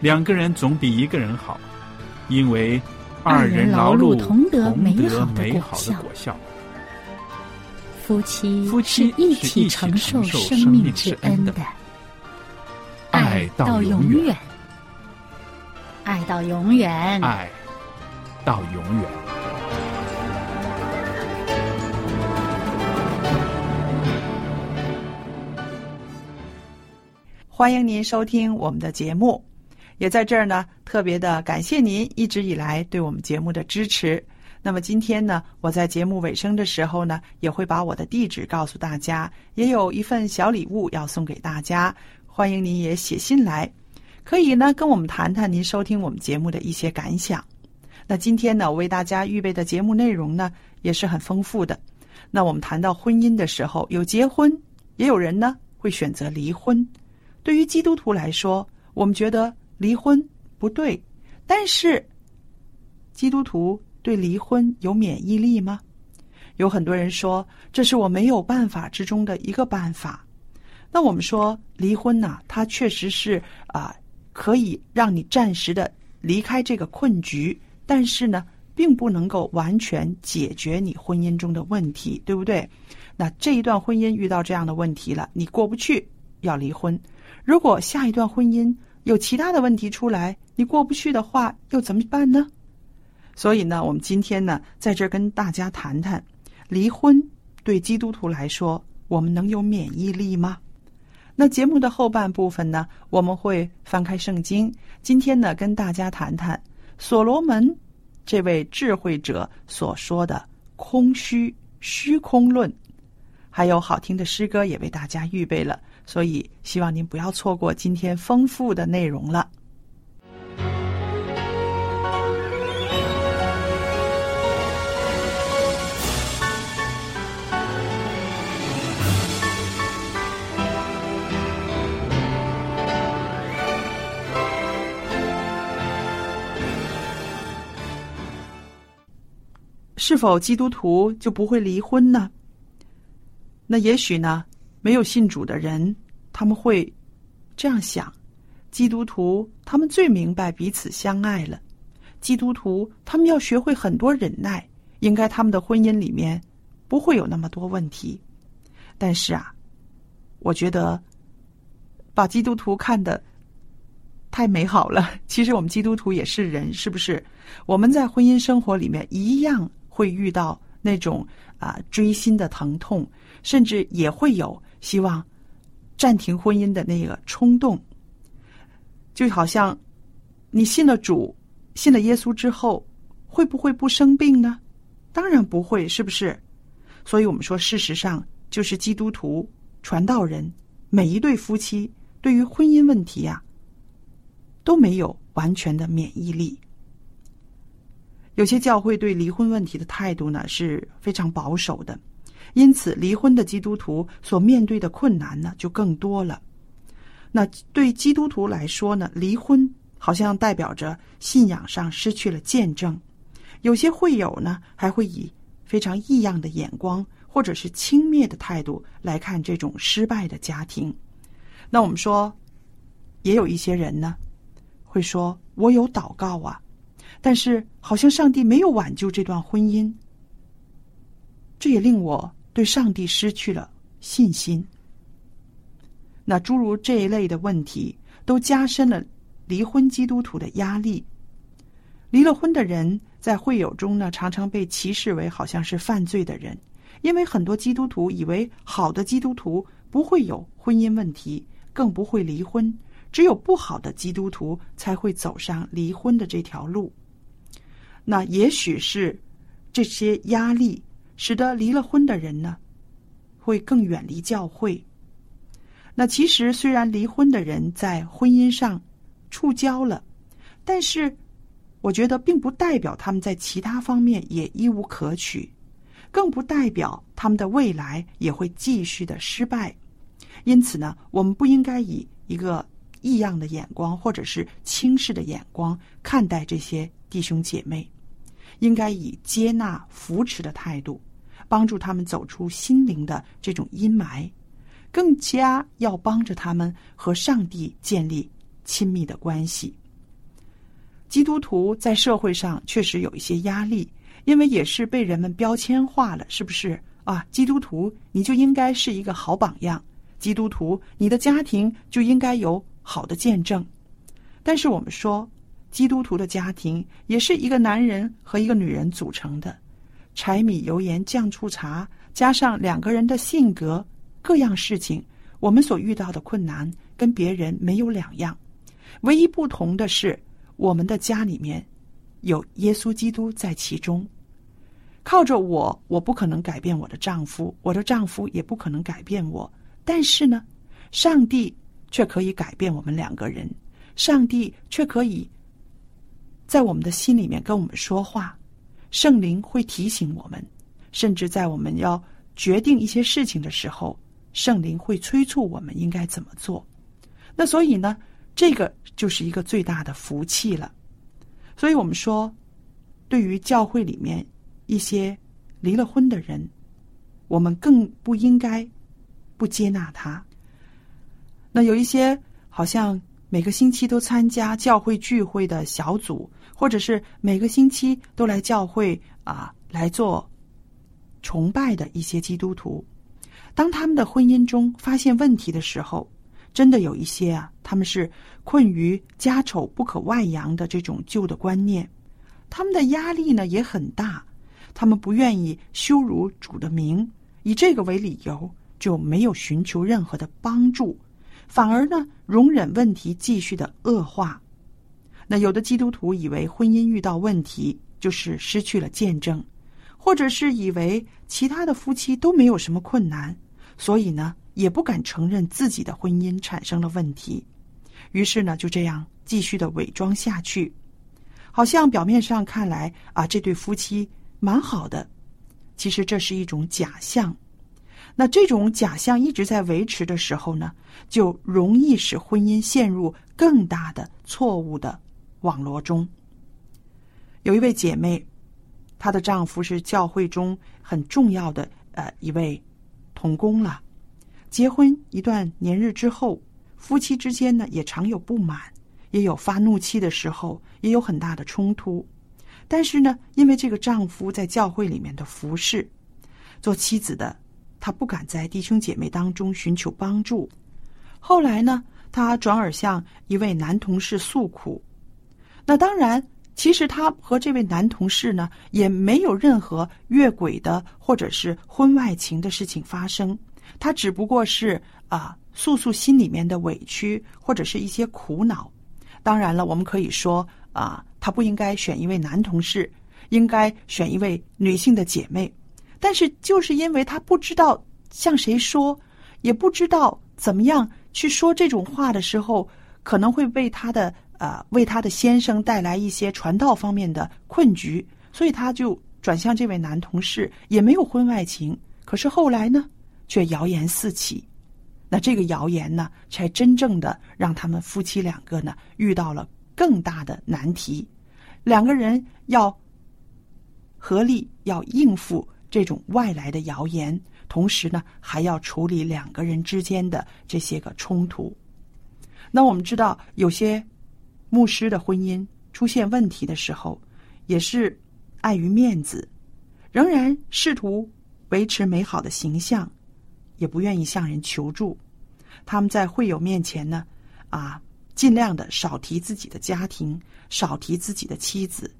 两个人总比一个人好，因为二人劳碌同得美好的果效。夫妻夫妻一起承受生命之恩的，爱到永远，爱到永远，爱到永远。欢迎您收听我们的节目。也在这儿呢，特别的感谢您一直以来对我们节目的支持。那么今天呢，我在节目尾声的时候呢，也会把我的地址告诉大家，也有一份小礼物要送给大家。欢迎您也写信来，可以呢跟我们谈谈您收听我们节目的一些感想。那今天呢，我为大家预备的节目内容呢，也是很丰富的。那我们谈到婚姻的时候，有结婚，也有人呢会选择离婚。对于基督徒来说，我们觉得。离婚不对，但是基督徒对离婚有免疫力吗？有很多人说这是我没有办法之中的一个办法。那我们说离婚呢，它确实是啊，可以让你暂时的离开这个困局，但是呢，并不能够完全解决你婚姻中的问题，对不对？那这一段婚姻遇到这样的问题了，你过不去要离婚。如果下一段婚姻，有其他的问题出来，你过不去的话，又怎么办呢？所以呢，我们今天呢，在这儿跟大家谈谈，离婚对基督徒来说，我们能有免疫力吗？那节目的后半部分呢，我们会翻开圣经，今天呢，跟大家谈谈所罗门这位智慧者所说的空虚虚空论，还有好听的诗歌也为大家预备了。所以，希望您不要错过今天丰富的内容了。是否基督徒就不会离婚呢？那也许呢？没有信主的人，他们会这样想：基督徒他们最明白彼此相爱了。基督徒他们要学会很多忍耐，应该他们的婚姻里面不会有那么多问题。但是啊，我觉得把基督徒看的太美好了。其实我们基督徒也是人，是不是？我们在婚姻生活里面一样会遇到那种啊锥心的疼痛，甚至也会有。希望暂停婚姻的那个冲动，就好像你信了主、信了耶稣之后，会不会不生病呢？当然不会，是不是？所以我们说，事实上就是基督徒、传道人每一对夫妻对于婚姻问题呀，都没有完全的免疫力。有些教会对离婚问题的态度呢是非常保守的。因此，离婚的基督徒所面对的困难呢就更多了。那对基督徒来说呢，离婚好像代表着信仰上失去了见证。有些会友呢，还会以非常异样的眼光或者是轻蔑的态度来看这种失败的家庭。那我们说，也有一些人呢，会说：“我有祷告啊，但是好像上帝没有挽救这段婚姻。”这也令我对上帝失去了信心。那诸如这一类的问题，都加深了离婚基督徒的压力。离了婚的人在会友中呢，常常被歧视为好像是犯罪的人，因为很多基督徒以为好的基督徒不会有婚姻问题，更不会离婚，只有不好的基督徒才会走上离婚的这条路。那也许是这些压力。使得离了婚的人呢，会更远离教会。那其实虽然离婚的人在婚姻上触礁了，但是我觉得并不代表他们在其他方面也一无可取，更不代表他们的未来也会继续的失败。因此呢，我们不应该以一个异样的眼光或者是轻视的眼光看待这些弟兄姐妹，应该以接纳、扶持的态度。帮助他们走出心灵的这种阴霾，更加要帮着他们和上帝建立亲密的关系。基督徒在社会上确实有一些压力，因为也是被人们标签化了，是不是啊？基督徒你就应该是一个好榜样，基督徒你的家庭就应该有好的见证。但是我们说，基督徒的家庭也是一个男人和一个女人组成的。柴米油盐酱醋茶，加上两个人的性格，各样事情，我们所遇到的困难跟别人没有两样。唯一不同的是，我们的家里面有耶稣基督在其中。靠着我，我不可能改变我的丈夫，我的丈夫也不可能改变我。但是呢，上帝却可以改变我们两个人。上帝却可以在我们的心里面跟我们说话。圣灵会提醒我们，甚至在我们要决定一些事情的时候，圣灵会催促我们应该怎么做。那所以呢，这个就是一个最大的福气了。所以我们说，对于教会里面一些离了婚的人，我们更不应该不接纳他。那有一些好像每个星期都参加教会聚会的小组。或者是每个星期都来教会啊来做崇拜的一些基督徒，当他们的婚姻中发现问题的时候，真的有一些啊，他们是困于家丑不可外扬的这种旧的观念，他们的压力呢也很大，他们不愿意羞辱主的名，以这个为理由就没有寻求任何的帮助，反而呢容忍问题继续的恶化。那有的基督徒以为婚姻遇到问题就是失去了见证，或者是以为其他的夫妻都没有什么困难，所以呢也不敢承认自己的婚姻产生了问题，于是呢就这样继续的伪装下去，好像表面上看来啊这对夫妻蛮好的，其实这是一种假象。那这种假象一直在维持的时候呢，就容易使婚姻陷入更大的错误的。网络中有一位姐妹，她的丈夫是教会中很重要的呃一位童工了。结婚一段年日之后，夫妻之间呢也常有不满，也有发怒气的时候，也有很大的冲突。但是呢，因为这个丈夫在教会里面的服侍，做妻子的她不敢在弟兄姐妹当中寻求帮助。后来呢，她转而向一位男同事诉苦。那当然，其实他和这位男同事呢，也没有任何越轨的或者是婚外情的事情发生。他只不过是啊，诉诉心里面的委屈或者是一些苦恼。当然了，我们可以说啊，他不应该选一位男同事，应该选一位女性的姐妹。但是就是因为他不知道向谁说，也不知道怎么样去说这种话的时候，可能会被他的。啊，为他的先生带来一些传道方面的困局，所以他就转向这位男同事，也没有婚外情。可是后来呢，却谣言四起，那这个谣言呢，才真正的让他们夫妻两个呢遇到了更大的难题。两个人要合力要应付这种外来的谣言，同时呢还要处理两个人之间的这些个冲突。那我们知道，有些牧师的婚姻出现问题的时候，也是碍于面子，仍然试图维持美好的形象。也不愿意向人求助，他们在会友面前呢，啊，尽量的少提自己的家庭，少提自己的妻子。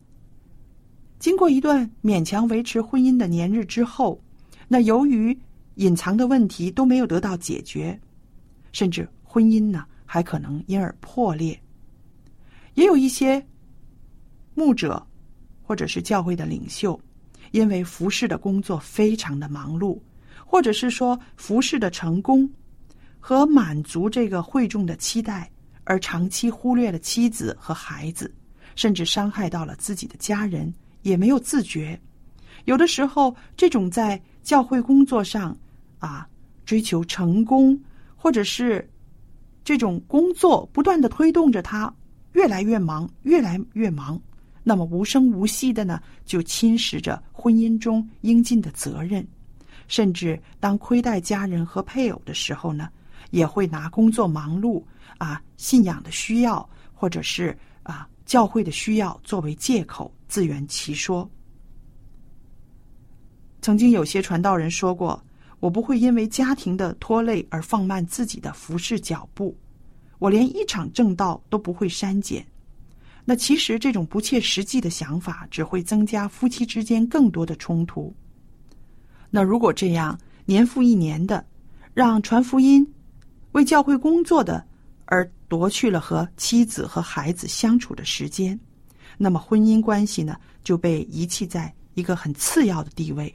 经过一段勉强维持婚姻的年日之后，那由于隐藏的问题都没有得到解决，甚至婚姻呢还可能因而破裂。也有一些牧者或者是教会的领袖，因为服侍的工作非常的忙碌。或者是说服饰的成功和满足这个会众的期待，而长期忽略了妻子和孩子，甚至伤害到了自己的家人，也没有自觉。有的时候，这种在教会工作上啊追求成功，或者是这种工作不断的推动着他越来越忙，越来越忙，那么无声无息的呢，就侵蚀着婚姻中应尽的责任。甚至当亏待家人和配偶的时候呢，也会拿工作忙碌啊、信仰的需要，或者是啊教会的需要作为借口，自圆其说。曾经有些传道人说过：“我不会因为家庭的拖累而放慢自己的服侍脚步，我连一场正道都不会删减。”那其实这种不切实际的想法，只会增加夫妻之间更多的冲突。那如果这样年复一年的，让传福音、为教会工作的，而夺去了和妻子和孩子相处的时间，那么婚姻关系呢就被遗弃在一个很次要的地位。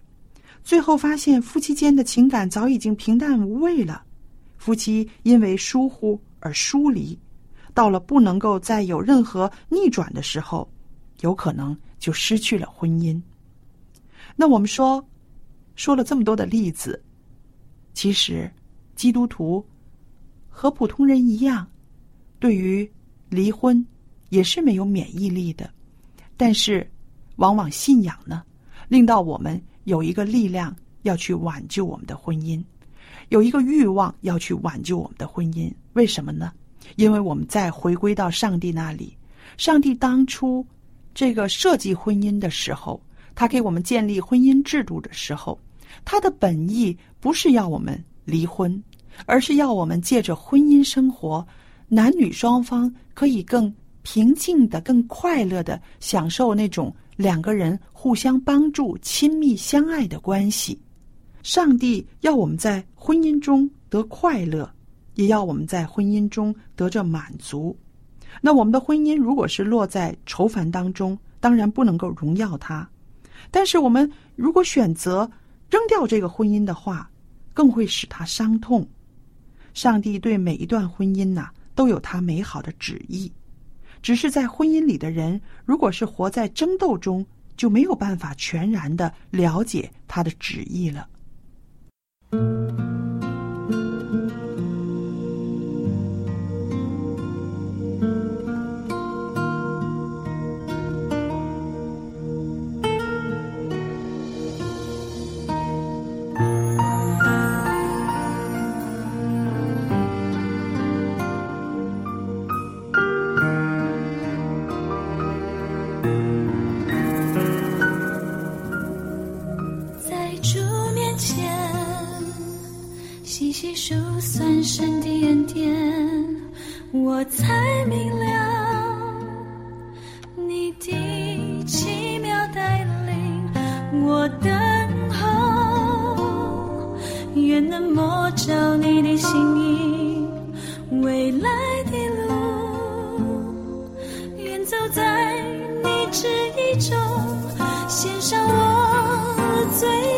最后发现夫妻间的情感早已经平淡无味了，夫妻因为疏忽而疏离，到了不能够再有任何逆转的时候，有可能就失去了婚姻。那我们说。说了这么多的例子，其实基督徒和普通人一样，对于离婚也是没有免疫力的。但是，往往信仰呢，令到我们有一个力量要去挽救我们的婚姻，有一个欲望要去挽救我们的婚姻。为什么呢？因为我们在回归到上帝那里，上帝当初这个设计婚姻的时候。他给我们建立婚姻制度的时候，他的本意不是要我们离婚，而是要我们借着婚姻生活，男女双方可以更平静的、更快乐的享受那种两个人互相帮助、亲密相爱的关系。上帝要我们在婚姻中得快乐，也要我们在婚姻中得着满足。那我们的婚姻如果是落在愁烦当中，当然不能够荣耀他。但是，我们如果选择扔掉这个婚姻的话，更会使他伤痛。上帝对每一段婚姻呐，都有他美好的旨意，只是在婚姻里的人，如果是活在争斗中，就没有办法全然的了解他的旨意了。都在你旨意中，献上我最。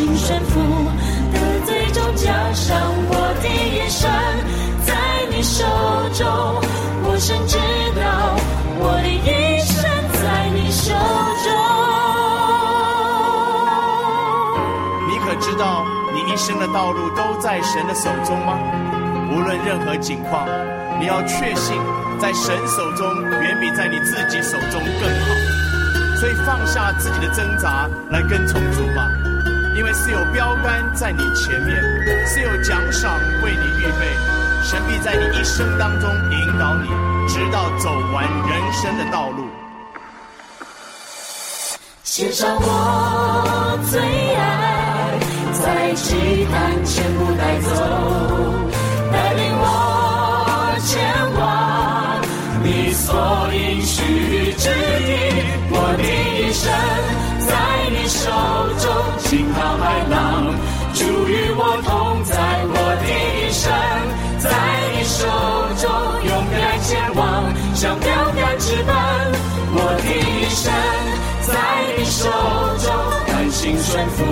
心顺服，的最终奖赏。我的一生在你手中，我深知道我的一生在你手中。你可知道，你一生的道路都在神的手中吗？无论任何境况，你要确信，在神手中远比在你自己手中更好。所以放下自己的挣扎，来跟从主吧，因为是有标杆在你前面，是有奖赏为你预备。神必在你一生当中引导你，直到走完人生的道路。献上我最爱，在祭坛全部带走，带领我前往你所应许我同在。我的一生在你手中，勇敢前往，像标杆直奔。我的一生。在你手中，甘心顺服，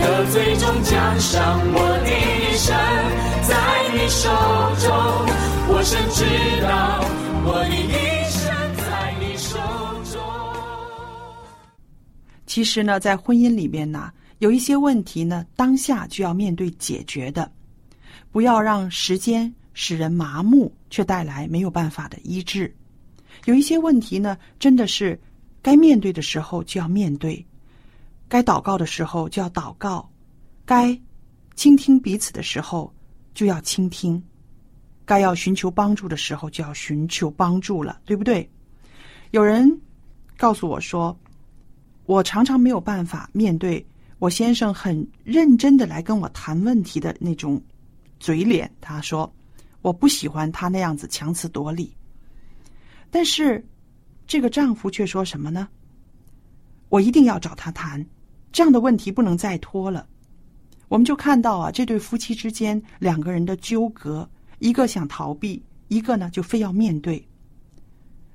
得最终奖赏。我的一生在你手中，我深知道我的一生在你手中。其实呢，在婚姻里面呢，有一些问题呢，当下就要面对解决的，不要让时间使人麻木，却带来没有办法的医治。有一些问题呢，真的是该面对的时候就要面对，该祷告的时候就要祷告，该倾听彼此的时候就要倾听，该要寻求帮助的时候就要寻求帮助了，对不对？有人告诉我说。我常常没有办法面对我先生很认真的来跟我谈问题的那种嘴脸。他说：“我不喜欢他那样子强词夺理。”但是这个丈夫却说什么呢？我一定要找他谈，这样的问题不能再拖了。我们就看到啊，这对夫妻之间两个人的纠葛，一个想逃避，一个呢就非要面对。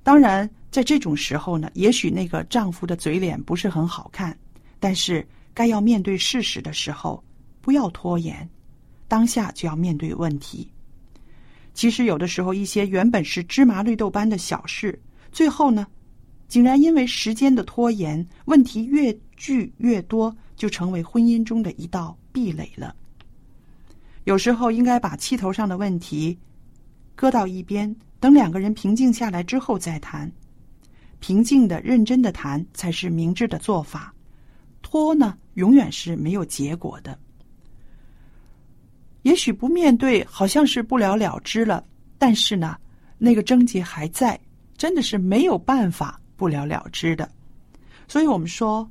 当然。在这种时候呢，也许那个丈夫的嘴脸不是很好看，但是该要面对事实的时候，不要拖延，当下就要面对问题。其实有的时候，一些原本是芝麻绿豆般的小事，最后呢，竟然因为时间的拖延，问题越聚越多，就成为婚姻中的一道壁垒了。有时候应该把气头上的问题搁到一边，等两个人平静下来之后再谈。平静的、认真的谈才是明智的做法，拖呢，永远是没有结果的。也许不面对，好像是不了了之了，但是呢，那个症结还在，真的是没有办法不了了之的。所以我们说，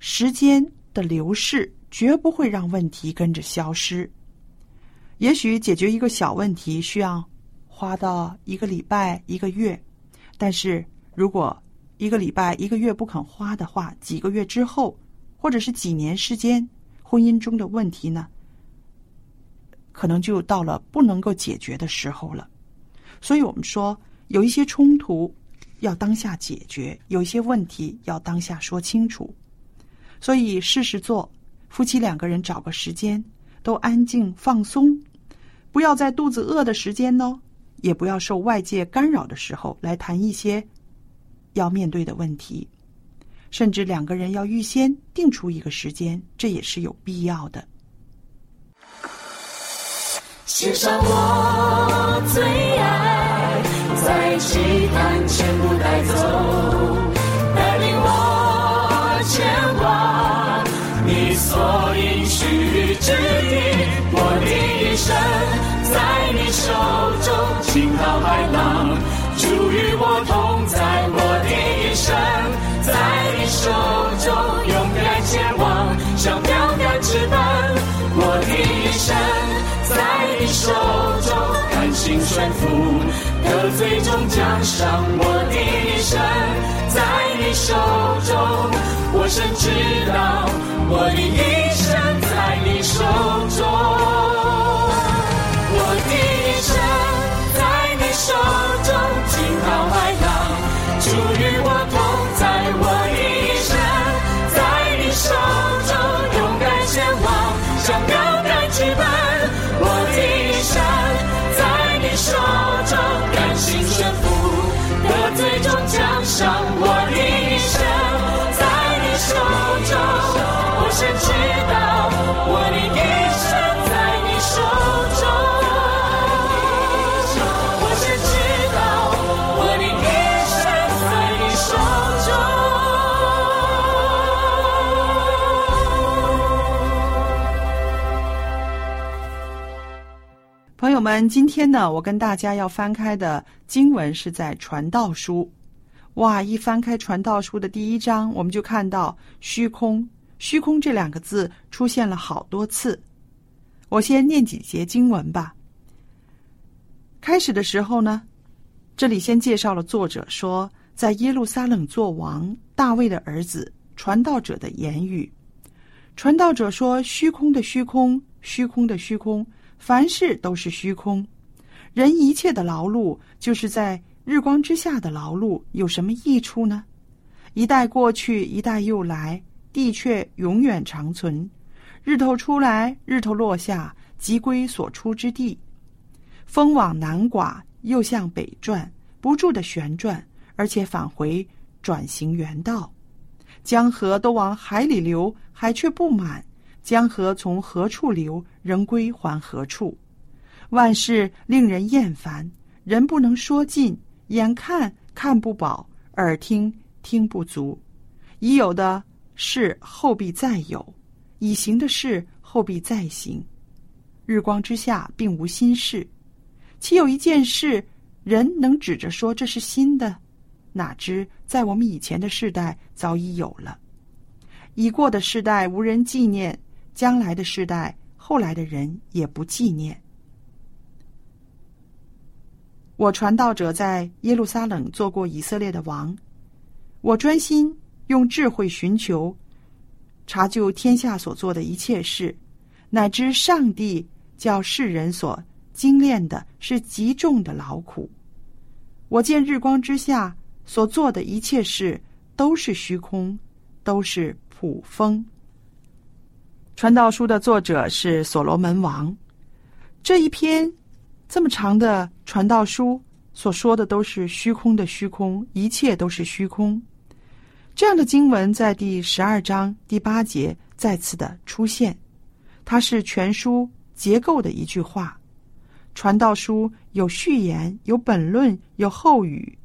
时间的流逝绝不会让问题跟着消失。也许解决一个小问题需要花到一个礼拜、一个月，但是。如果一个礼拜、一个月不肯花的话，几个月之后，或者是几年时间，婚姻中的问题呢，可能就到了不能够解决的时候了。所以我们说，有一些冲突要当下解决，有一些问题要当下说清楚。所以事实做，夫妻两个人找个时间，都安静放松，不要在肚子饿的时间呢，也不要受外界干扰的时候来谈一些要面对的问题，甚至两个人要预先定出一个时间，这也是有必要的。献上我最爱，在祭坛全部带走，最终将上我的一生。在你手中，我深知道我的一生在你手中。我深知道我的一生在你手中，我深知道我的一生在你手中朋友们，今天呢，我跟大家要翻开的经文是在《传道书》。哇，一翻开《传道书》的第一章，我们就看到“虚空”“虚空”这两个字出现了好多次。我先念几节经文吧。开始的时候呢，这里先介绍了作者说，在耶路撒冷做王大卫的儿子传道者的言语。传道者说：“虚空的虚空，虚空的虚空。”凡事都是虚空，人一切的劳碌，就是在日光之下的劳碌，有什么益处呢？一代过去，一代又来，地却永远长存。日头出来，日头落下，即归所出之地。风往南刮，又向北转，不住的旋转，而且返回，转行原道。江河都往海里流，海却不满。江河从何处流，仍归还何处。万事令人厌烦，人不能说尽，眼看看不饱，耳听听不足。已有的事后必再有，已行的事后必再行。日光之下并无新事，岂有一件事人能指着说这是新的？哪知在我们以前的世代早已有了，已过的世代无人纪念。将来的世代，后来的人也不纪念。我传道者在耶路撒冷做过以色列的王，我专心用智慧寻求，查究天下所做的一切事，乃至上帝叫世人所精炼的是极重的劳苦。我见日光之下所做的一切事都是虚空，都是普风。传道书的作者是所罗门王。这一篇这么长的传道书所说的都是虚空的虚空，一切都是虚空。这样的经文在第十二章第八节再次的出现，它是全书结构的一句话。传道书有序言，有本论，有后语。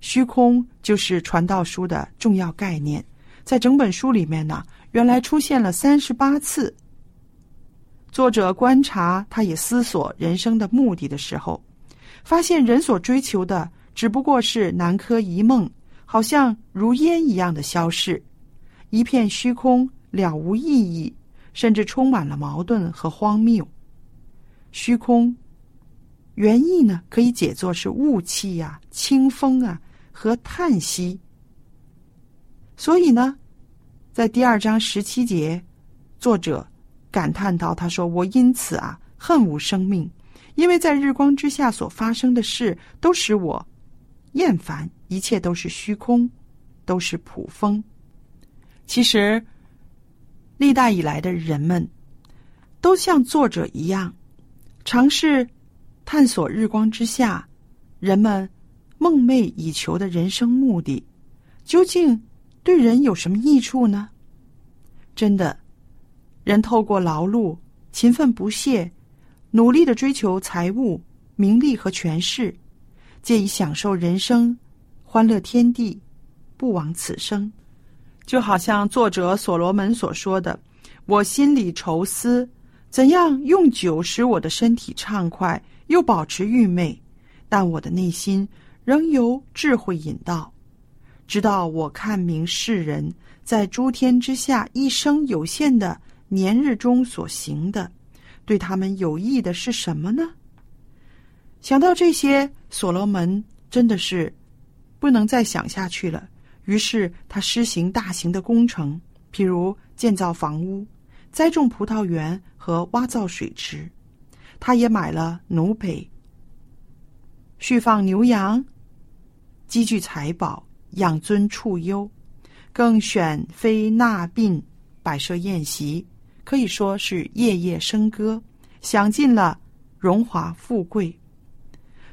虚空就是传道书的重要概念，在整本书里面呢。原来出现了三十八次。作者观察，他也思索人生的目的的时候，发现人所追求的只不过是南柯一梦，好像如烟一样的消逝，一片虚空，了无意义，甚至充满了矛盾和荒谬。虚空，原意呢可以解作是雾气呀、清风啊和叹息。所以呢。在第二章十七节，作者感叹道：“他说我因此啊恨无生命，因为在日光之下所发生的事都使我厌烦，一切都是虚空，都是普风。其实，历代以来的人们，都像作者一样，尝试探索日光之下人们梦寐以求的人生目的，究竟对人有什么益处呢？真的，人透过劳碌、勤奋不懈、努力的追求财物、名利和权势，借以享受人生、欢乐天地，不枉此生。就好像作者所罗门所说的：“我心里愁思，怎样用酒使我的身体畅快，又保持愚昧，但我的内心仍由智慧引导，直到我看明世人在诸天之下一生有限的年日中所行的，对他们有益的是什么呢？”想到这些，所罗门真的是不能再想下去了。于是他施行大型的工程，譬如建造房屋、栽种葡萄园和挖造水池。他也买了奴婢，蓄放牛羊，积聚财宝，养尊处优，更选妃纳宾，摆设宴席，可以说是夜夜笙歌，享尽了荣华富贵。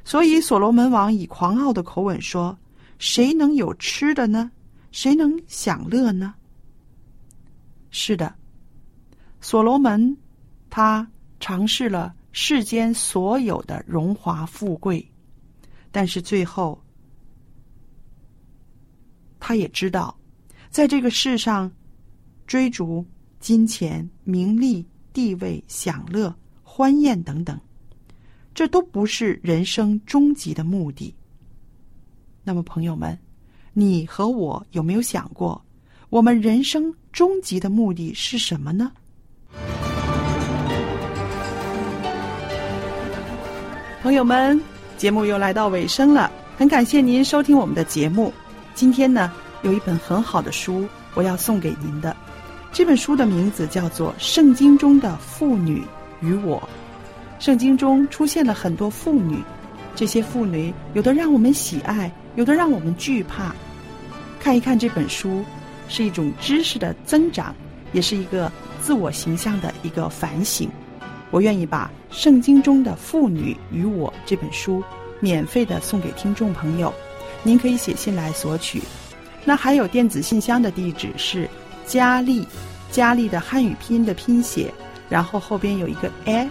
所以所罗门王以狂傲的口吻说。谁能有吃的呢？谁能享乐呢？是的，所罗门他尝试了世间所有的荣华富贵，但是最后他也知道，在这个世上追逐金钱、名利、地位、享乐、欢宴等等，这都不是人生终极的目的。那么，朋友们，你和我有没有想过，我们人生终极的目的是什么呢？朋友们，节目又来到尾声了，很感谢您收听我们的节目。今天呢，有一本很好的书，我要送给您的。这本书的名字叫做《圣经中的妇女与我》。圣经中出现了很多妇女，这些妇女有的让我们喜爱。有的让我们惧怕，看一看这本书，是一种知识的增长，也是一个自我形象的一个反省。我愿意把《圣经中的妇女与我》这本书免费的送给听众朋友，您可以写信来索取。那还有电子信箱的地址是佳丽，佳丽的汉语拼音的拼写，然后后边有一个 at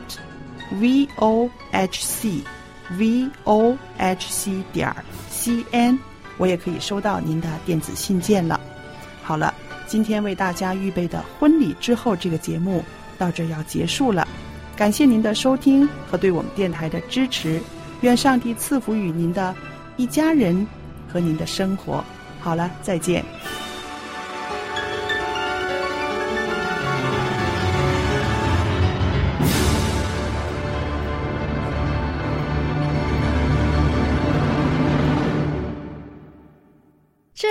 v o h c v o h c 点。C N，我也可以收到您的电子信件了。好了，今天为大家预备的婚礼之后这个节目到这要结束了，感谢您的收听和对我们电台的支持。愿上帝赐福于您的一家人和您的生活。好了，再见。